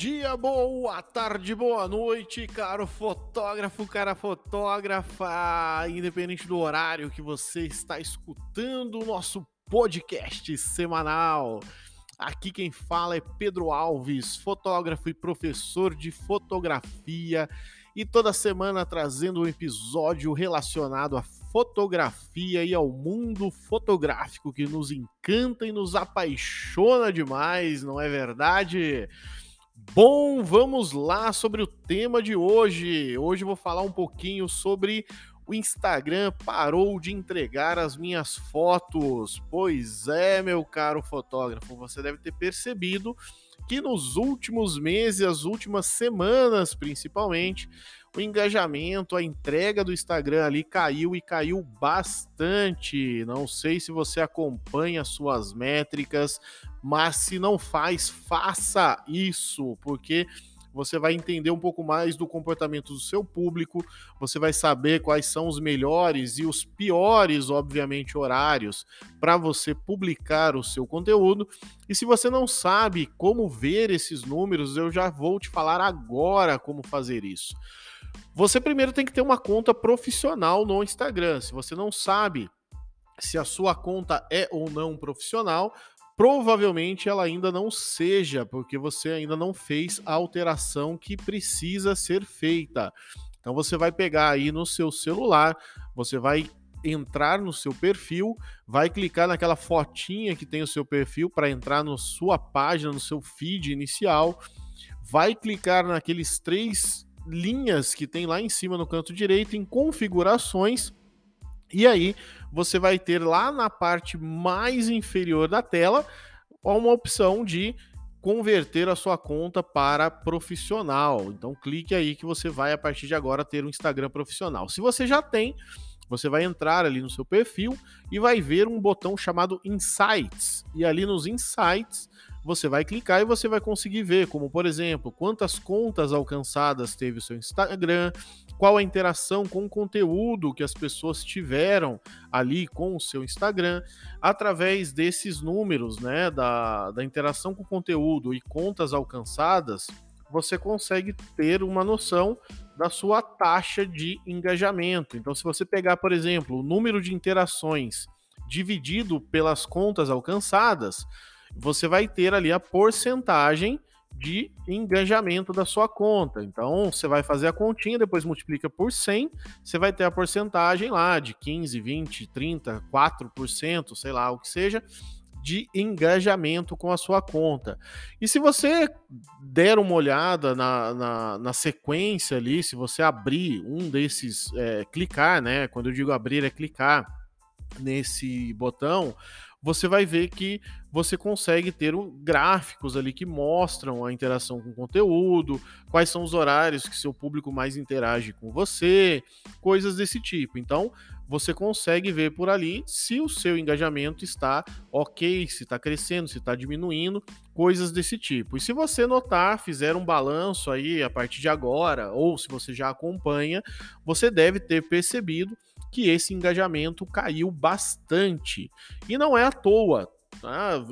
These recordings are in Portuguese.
dia, boa tarde, boa noite, caro fotógrafo, cara fotógrafa, independente do horário que você está escutando o nosso podcast semanal. Aqui quem fala é Pedro Alves, fotógrafo e professor de fotografia, e toda semana trazendo um episódio relacionado à fotografia e ao mundo fotográfico que nos encanta e nos apaixona demais, não é verdade? Bom, vamos lá sobre o tema de hoje. Hoje eu vou falar um pouquinho sobre o Instagram parou de entregar as minhas fotos. Pois é, meu caro fotógrafo, você deve ter percebido que nos últimos meses, as últimas semanas principalmente, o engajamento, a entrega do Instagram ali caiu e caiu bastante. Não sei se você acompanha suas métricas, mas se não faz, faça isso, porque você vai entender um pouco mais do comportamento do seu público, você vai saber quais são os melhores e os piores, obviamente, horários para você publicar o seu conteúdo. E se você não sabe como ver esses números, eu já vou te falar agora como fazer isso. Você primeiro tem que ter uma conta profissional no Instagram. Se você não sabe se a sua conta é ou não profissional, provavelmente ela ainda não seja, porque você ainda não fez a alteração que precisa ser feita. Então você vai pegar aí no seu celular, você vai entrar no seu perfil, vai clicar naquela fotinha que tem o seu perfil para entrar na sua página, no seu feed inicial, vai clicar naqueles três linhas que tem lá em cima no canto direito em configurações e aí você vai ter lá na parte mais inferior da tela uma opção de converter a sua conta para profissional. Então clique aí que você vai a partir de agora ter um Instagram profissional. Se você já tem, você vai entrar ali no seu perfil e vai ver um botão chamado Insights. E ali nos Insights você vai clicar e você vai conseguir ver, como por exemplo, quantas contas alcançadas teve o seu Instagram, qual a interação com o conteúdo que as pessoas tiveram ali com o seu Instagram, através desses números, né, da, da interação com o conteúdo e contas alcançadas, você consegue ter uma noção da sua taxa de engajamento. Então, se você pegar, por exemplo, o número de interações dividido pelas contas alcançadas, você vai ter ali a porcentagem de engajamento da sua conta. Então, você vai fazer a continha, depois multiplica por 100, você vai ter a porcentagem lá de 15, 20, 30, 4%, sei lá, o que seja, de engajamento com a sua conta. E se você der uma olhada na, na, na sequência ali, se você abrir um desses, é, clicar, né? Quando eu digo abrir, é clicar nesse botão, você vai ver que você consegue ter gráficos ali que mostram a interação com o conteúdo, quais são os horários que seu público mais interage com você, coisas desse tipo. Então, você consegue ver por ali se o seu engajamento está ok, se está crescendo, se está diminuindo, coisas desse tipo. E se você notar, fizer um balanço aí a partir de agora, ou se você já acompanha, você deve ter percebido que esse engajamento caiu bastante. E não é à toa, tá?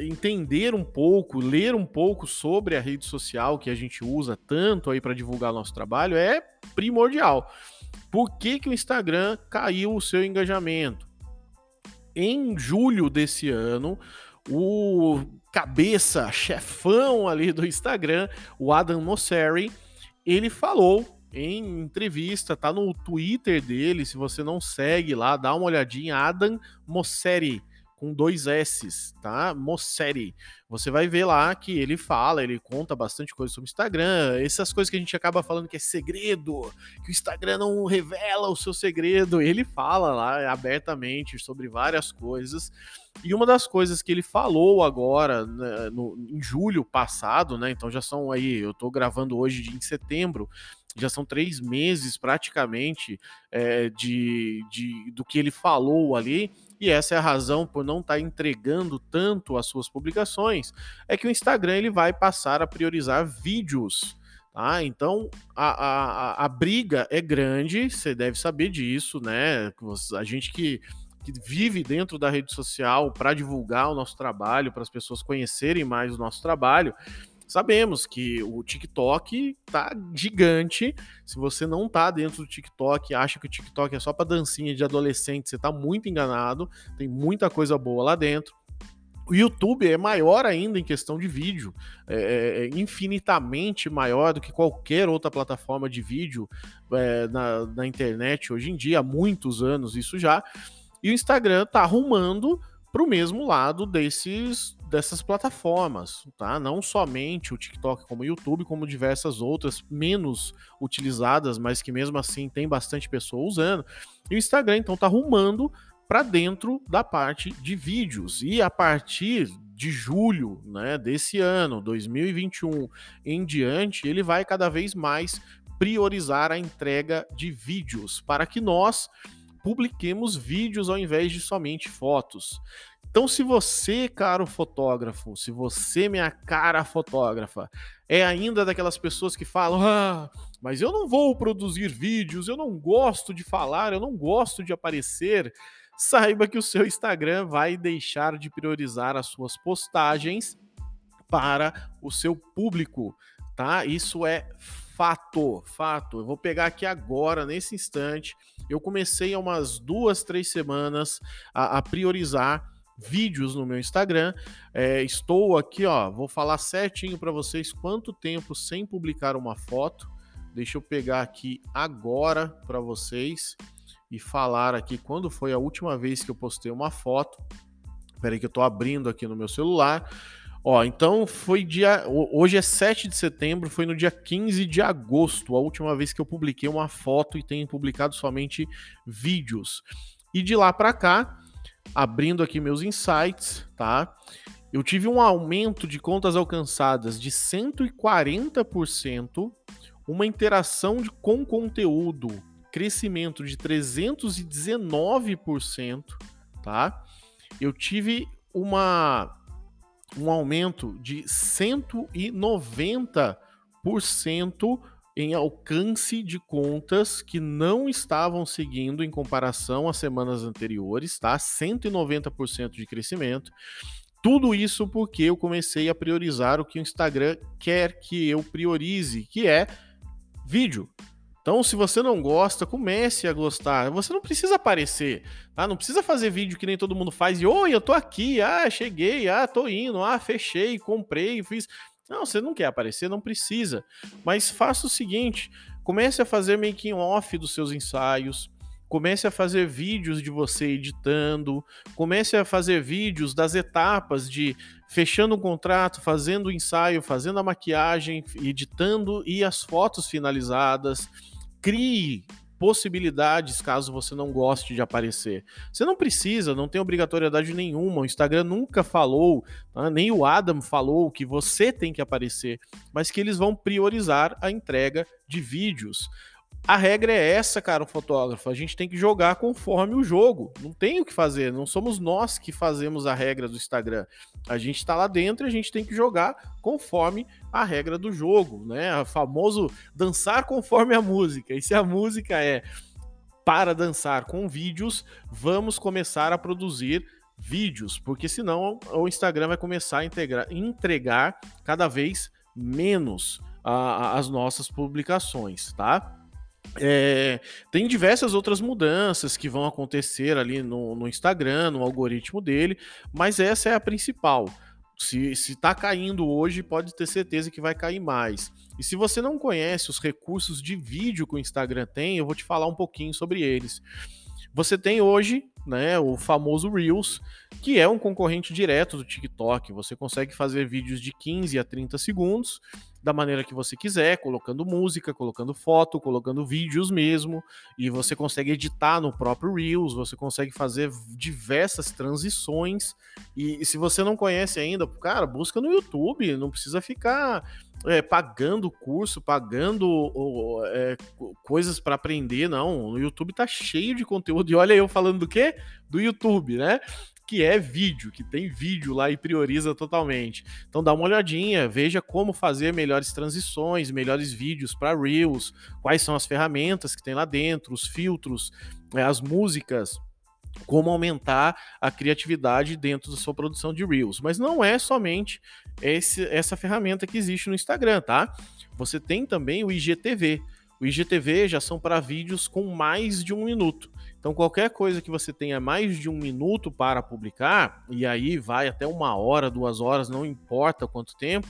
entender um pouco, ler um pouco sobre a rede social que a gente usa tanto aí para divulgar nosso trabalho é primordial. Por que, que o Instagram caiu o seu engajamento? Em julho desse ano, o cabeça, chefão ali do Instagram, o Adam Mosseri, ele falou em entrevista, tá no Twitter dele, se você não segue lá, dá uma olhadinha, Adam Mosseri, com dois S's, tá? Mosseri. Você vai ver lá que ele fala, ele conta bastante coisa sobre o Instagram, essas coisas que a gente acaba falando que é segredo, que o Instagram não revela o seu segredo. Ele fala lá abertamente sobre várias coisas. E uma das coisas que ele falou agora, né, no, em julho passado, né? Então já são aí, eu tô gravando hoje em setembro, já são três meses praticamente é, de, de, do que ele falou ali, e essa é a razão por não estar tá entregando tanto as suas publicações, é que o Instagram ele vai passar a priorizar vídeos. Tá? Então a, a, a briga é grande, você deve saber disso, né? A gente que que vive dentro da rede social para divulgar o nosso trabalho, para as pessoas conhecerem mais o nosso trabalho, sabemos que o TikTok tá gigante. Se você não tá dentro do TikTok, acha que o TikTok é só para dancinha de adolescente, você tá muito enganado. Tem muita coisa boa lá dentro. O YouTube é maior ainda em questão de vídeo, é, é, é infinitamente maior do que qualquer outra plataforma de vídeo é, na, na internet hoje em dia, há muitos anos isso já. E o Instagram tá arrumando para o mesmo lado desses dessas plataformas, tá? Não somente o TikTok como o YouTube, como diversas outras menos utilizadas, mas que mesmo assim tem bastante pessoa usando. E o Instagram então tá arrumando para dentro da parte de vídeos. E a partir de julho, né, desse ano, 2021 em diante, ele vai cada vez mais priorizar a entrega de vídeos para que nós publiquemos vídeos ao invés de somente fotos. Então, se você, caro fotógrafo, se você, minha cara fotógrafa, é ainda daquelas pessoas que falam: ah, mas eu não vou produzir vídeos, eu não gosto de falar, eu não gosto de aparecer, saiba que o seu Instagram vai deixar de priorizar as suas postagens para o seu público, tá? Isso é fato, fato. Eu vou pegar aqui agora, nesse instante. Eu comecei há umas duas, três semanas a, a priorizar vídeos no meu Instagram. É, estou aqui, ó, vou falar certinho para vocês quanto tempo sem publicar uma foto. Deixa eu pegar aqui agora para vocês e falar aqui quando foi a última vez que eu postei uma foto. Espera que eu estou abrindo aqui no meu celular. Ó, então foi dia. Hoje é 7 de setembro, foi no dia 15 de agosto, a última vez que eu publiquei uma foto e tenho publicado somente vídeos. E de lá para cá, abrindo aqui meus insights, tá? Eu tive um aumento de contas alcançadas de 140%, uma interação de, com conteúdo, crescimento de 319%, tá? Eu tive uma um aumento de 190% em alcance de contas que não estavam seguindo em comparação às semanas anteriores, tá? 190% de crescimento. Tudo isso porque eu comecei a priorizar o que o Instagram quer que eu priorize, que é vídeo. Então, se você não gosta, comece a gostar. Você não precisa aparecer, tá? Não precisa fazer vídeo que nem todo mundo faz e, oi, eu tô aqui, ah, cheguei, ah, tô indo, ah, fechei, comprei, fiz. Não, você não quer aparecer, não precisa. Mas faça o seguinte: comece a fazer making off dos seus ensaios, comece a fazer vídeos de você editando, comece a fazer vídeos das etapas de fechando um contrato, fazendo o ensaio, fazendo a maquiagem, editando e as fotos finalizadas crie possibilidades caso você não goste de aparecer. Você não precisa, não tem obrigatoriedade nenhuma. O Instagram nunca falou, tá? nem o Adam falou que você tem que aparecer, mas que eles vão priorizar a entrega de vídeos. A regra é essa, cara, o fotógrafo. A gente tem que jogar conforme o jogo. Não tem o que fazer. Não somos nós que fazemos a regra do Instagram. A gente está lá dentro e a gente tem que jogar conforme a regra do jogo, né? O famoso dançar conforme a música. E se a música é para dançar com vídeos, vamos começar a produzir vídeos, porque senão o Instagram vai começar a integrar, entregar cada vez menos a, a, as nossas publicações, tá? É, tem diversas outras mudanças que vão acontecer ali no, no, Instagram, no algoritmo dele, mas essa é a principal. Se está caindo hoje, pode ter certeza que vai cair mais. E se você não conhece os recursos de vídeo que o Instagram tem, eu vou te falar um pouquinho sobre eles. Você tem hoje né, o famoso Reels, que é um concorrente direto do TikTok. Você consegue fazer vídeos de 15 a 30 segundos da maneira que você quiser, colocando música, colocando foto, colocando vídeos mesmo, e você consegue editar no próprio Reels, você consegue fazer diversas transições. E, e se você não conhece ainda, cara, busca no YouTube, não precisa ficar é, pagando curso, pagando é, coisas para aprender, não. No YouTube tá cheio de conteúdo. E olha eu falando do quê? Do YouTube, né? Que é vídeo, que tem vídeo lá e prioriza totalmente. Então dá uma olhadinha, veja como fazer melhores transições, melhores vídeos para Reels, quais são as ferramentas que tem lá dentro, os filtros, é, as músicas como aumentar a criatividade dentro da sua produção de Reels. Mas não é somente esse, essa ferramenta que existe no Instagram, tá? Você tem também o IGTV. O IGTV já são para vídeos com mais de um minuto. Então, qualquer coisa que você tenha mais de um minuto para publicar, e aí vai até uma hora, duas horas, não importa quanto tempo,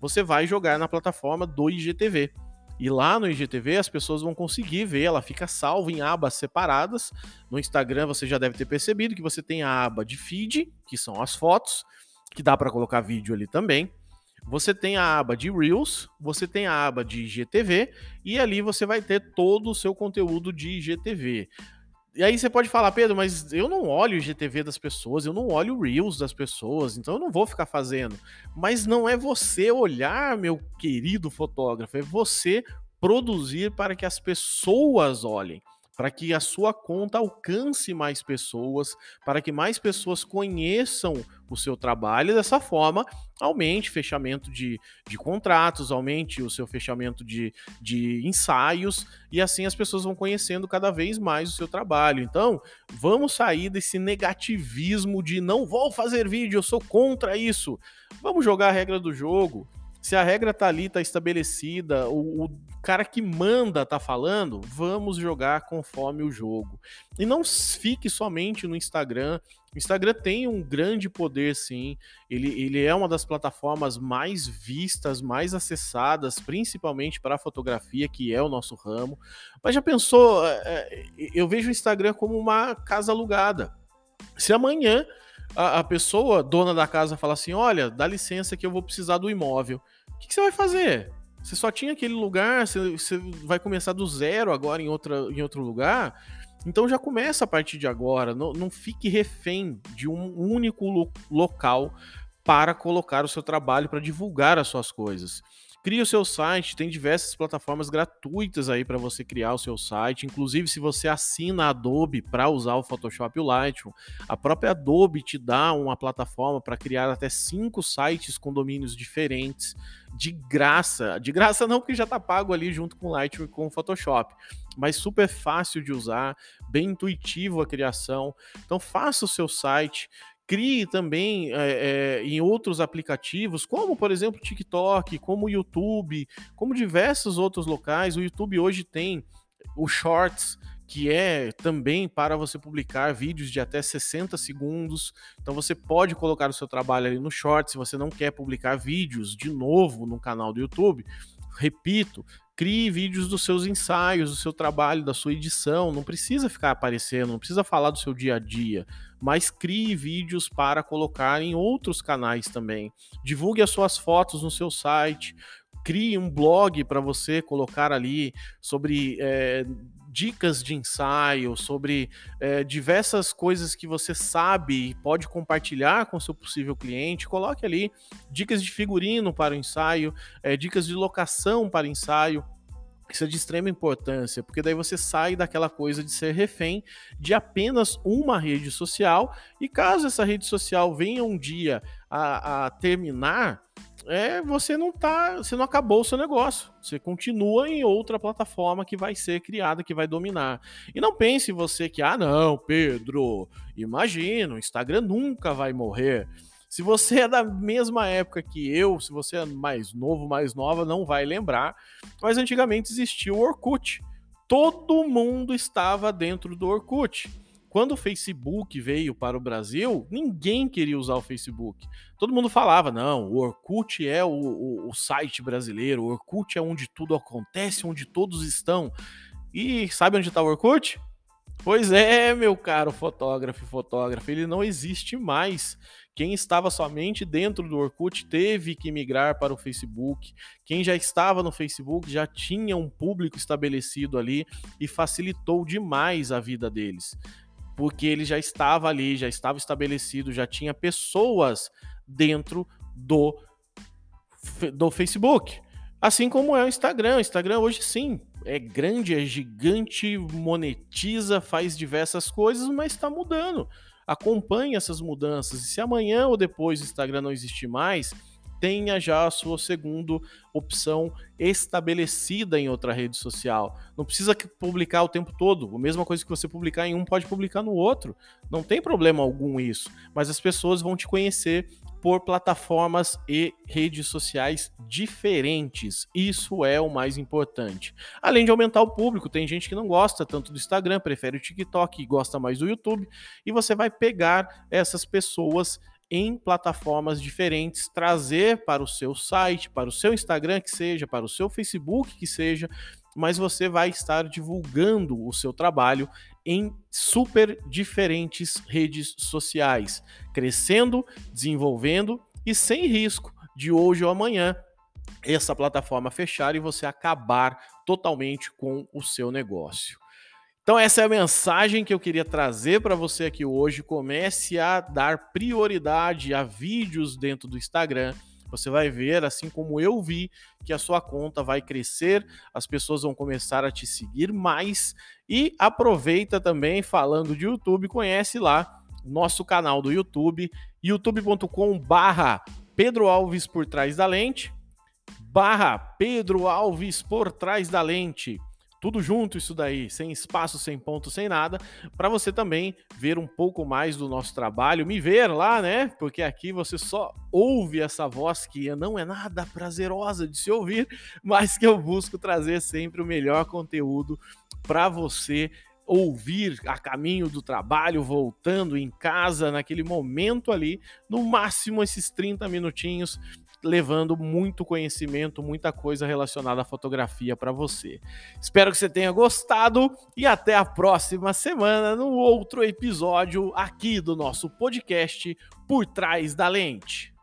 você vai jogar na plataforma do IGTV. E lá no IGTV as pessoas vão conseguir ver, ela fica salva em abas separadas. No Instagram você já deve ter percebido que você tem a aba de feed, que são as fotos, que dá para colocar vídeo ali também. Você tem a aba de Reels, você tem a aba de IGTV e ali você vai ter todo o seu conteúdo de IGTV. E aí você pode falar, Pedro, mas eu não olho o IGTV das pessoas, eu não olho o Reels das pessoas, então eu não vou ficar fazendo. Mas não é você olhar, meu querido fotógrafo, é você produzir para que as pessoas olhem para que a sua conta alcance mais pessoas, para que mais pessoas conheçam o seu trabalho e dessa forma aumente fechamento de, de contratos, aumente o seu fechamento de, de ensaios e assim as pessoas vão conhecendo cada vez mais o seu trabalho. Então, vamos sair desse negativismo de não vou fazer vídeo, eu sou contra isso. Vamos jogar a regra do jogo. Se a regra tá ali, tá estabelecida, o, o cara que manda tá falando, vamos jogar conforme o jogo. E não fique somente no Instagram. O Instagram tem um grande poder, sim. Ele, ele é uma das plataformas mais vistas, mais acessadas, principalmente para a fotografia, que é o nosso ramo. Mas já pensou? É, é, eu vejo o Instagram como uma casa alugada. Se amanhã a, pessoa, dona da casa, fala assim: olha, dá licença que eu vou precisar do imóvel o que, que, você vai fazer? Você só tinha aquele lugar, você, você vai começar do zero agora em, outra, em outro lugar. Então já começa a partir de agora. Não, não fique refém de um único lo local para colocar o seu trabalho, para divulgar as suas coisas. Crie o seu site, tem diversas plataformas gratuitas aí para você criar o seu site. Inclusive, se você assina a Adobe para usar o Photoshop e o Lightroom, a própria Adobe te dá uma plataforma para criar até cinco sites com domínios diferentes de graça. De graça não, porque já está pago ali junto com o Lightroom e com o Photoshop. Mas super fácil de usar, bem intuitivo a criação. Então faça o seu site, crie também é, é, em outros aplicativos, como por exemplo TikTok, como YouTube, como diversos outros locais. O YouTube hoje tem o Shorts, que é também para você publicar vídeos de até 60 segundos. Então você pode colocar o seu trabalho ali no Shorts se você não quer publicar vídeos de novo no canal do YouTube. Repito, crie vídeos dos seus ensaios, do seu trabalho, da sua edição. Não precisa ficar aparecendo, não precisa falar do seu dia a dia, mas crie vídeos para colocar em outros canais também. Divulgue as suas fotos no seu site. Crie um blog para você colocar ali sobre é, dicas de ensaio, sobre é, diversas coisas que você sabe e pode compartilhar com seu possível cliente. Coloque ali dicas de figurino para o ensaio, é, dicas de locação para ensaio. Isso é de extrema importância, porque daí você sai daquela coisa de ser refém de apenas uma rede social, e caso essa rede social venha um dia a, a terminar, é, você não tá, você não acabou o seu negócio. Você continua em outra plataforma que vai ser criada, que vai dominar. E não pense você que, ah, não, Pedro, imagina, o Instagram nunca vai morrer. Se você é da mesma época que eu, se você é mais novo, mais nova, não vai lembrar, mas antigamente existia o Orkut. Todo mundo estava dentro do Orkut. Quando o Facebook veio para o Brasil, ninguém queria usar o Facebook. Todo mundo falava: não, o Orkut é o, o, o site brasileiro, o Orkut é onde tudo acontece, onde todos estão. E sabe onde está o Orkut? Pois é, meu caro fotógrafo e fotógrafa, ele não existe mais. Quem estava somente dentro do Orkut teve que migrar para o Facebook. Quem já estava no Facebook já tinha um público estabelecido ali e facilitou demais a vida deles porque ele já estava ali, já estava estabelecido, já tinha pessoas dentro do, do Facebook. Assim como é o Instagram. O Instagram hoje sim é grande, é gigante, monetiza, faz diversas coisas, mas está mudando. Acompanhe essas mudanças. E se amanhã ou depois o Instagram não existir mais, tenha já a sua segunda opção estabelecida em outra rede social. Não precisa publicar o tempo todo. A mesma coisa que você publicar em um, pode publicar no outro. Não tem problema algum isso. Mas as pessoas vão te conhecer por plataformas e redes sociais diferentes. Isso é o mais importante. Além de aumentar o público, tem gente que não gosta tanto do Instagram, prefere o TikTok e gosta mais do YouTube, e você vai pegar essas pessoas em plataformas diferentes, trazer para o seu site, para o seu Instagram que seja, para o seu Facebook que seja, mas você vai estar divulgando o seu trabalho em super diferentes redes sociais, crescendo, desenvolvendo e sem risco de hoje ou amanhã essa plataforma fechar e você acabar totalmente com o seu negócio. Então essa é a mensagem que eu queria trazer para você aqui hoje. Comece a dar prioridade a vídeos dentro do Instagram. Você vai ver, assim como eu vi, que a sua conta vai crescer, as pessoas vão começar a te seguir mais e aproveita também falando de YouTube, conhece lá nosso canal do YouTube, youtube.com/barra Pedro Alves por trás da lente, barra Pedro Alves por trás da lente tudo junto isso daí, sem espaço, sem ponto, sem nada, para você também ver um pouco mais do nosso trabalho, me ver lá, né? Porque aqui você só ouve essa voz que não é nada prazerosa de se ouvir, mas que eu busco trazer sempre o melhor conteúdo para você ouvir a caminho do trabalho, voltando em casa, naquele momento ali, no máximo esses 30 minutinhos levando muito conhecimento, muita coisa relacionada à fotografia para você. Espero que você tenha gostado e até a próxima semana no outro episódio aqui do nosso podcast Por Trás da Lente.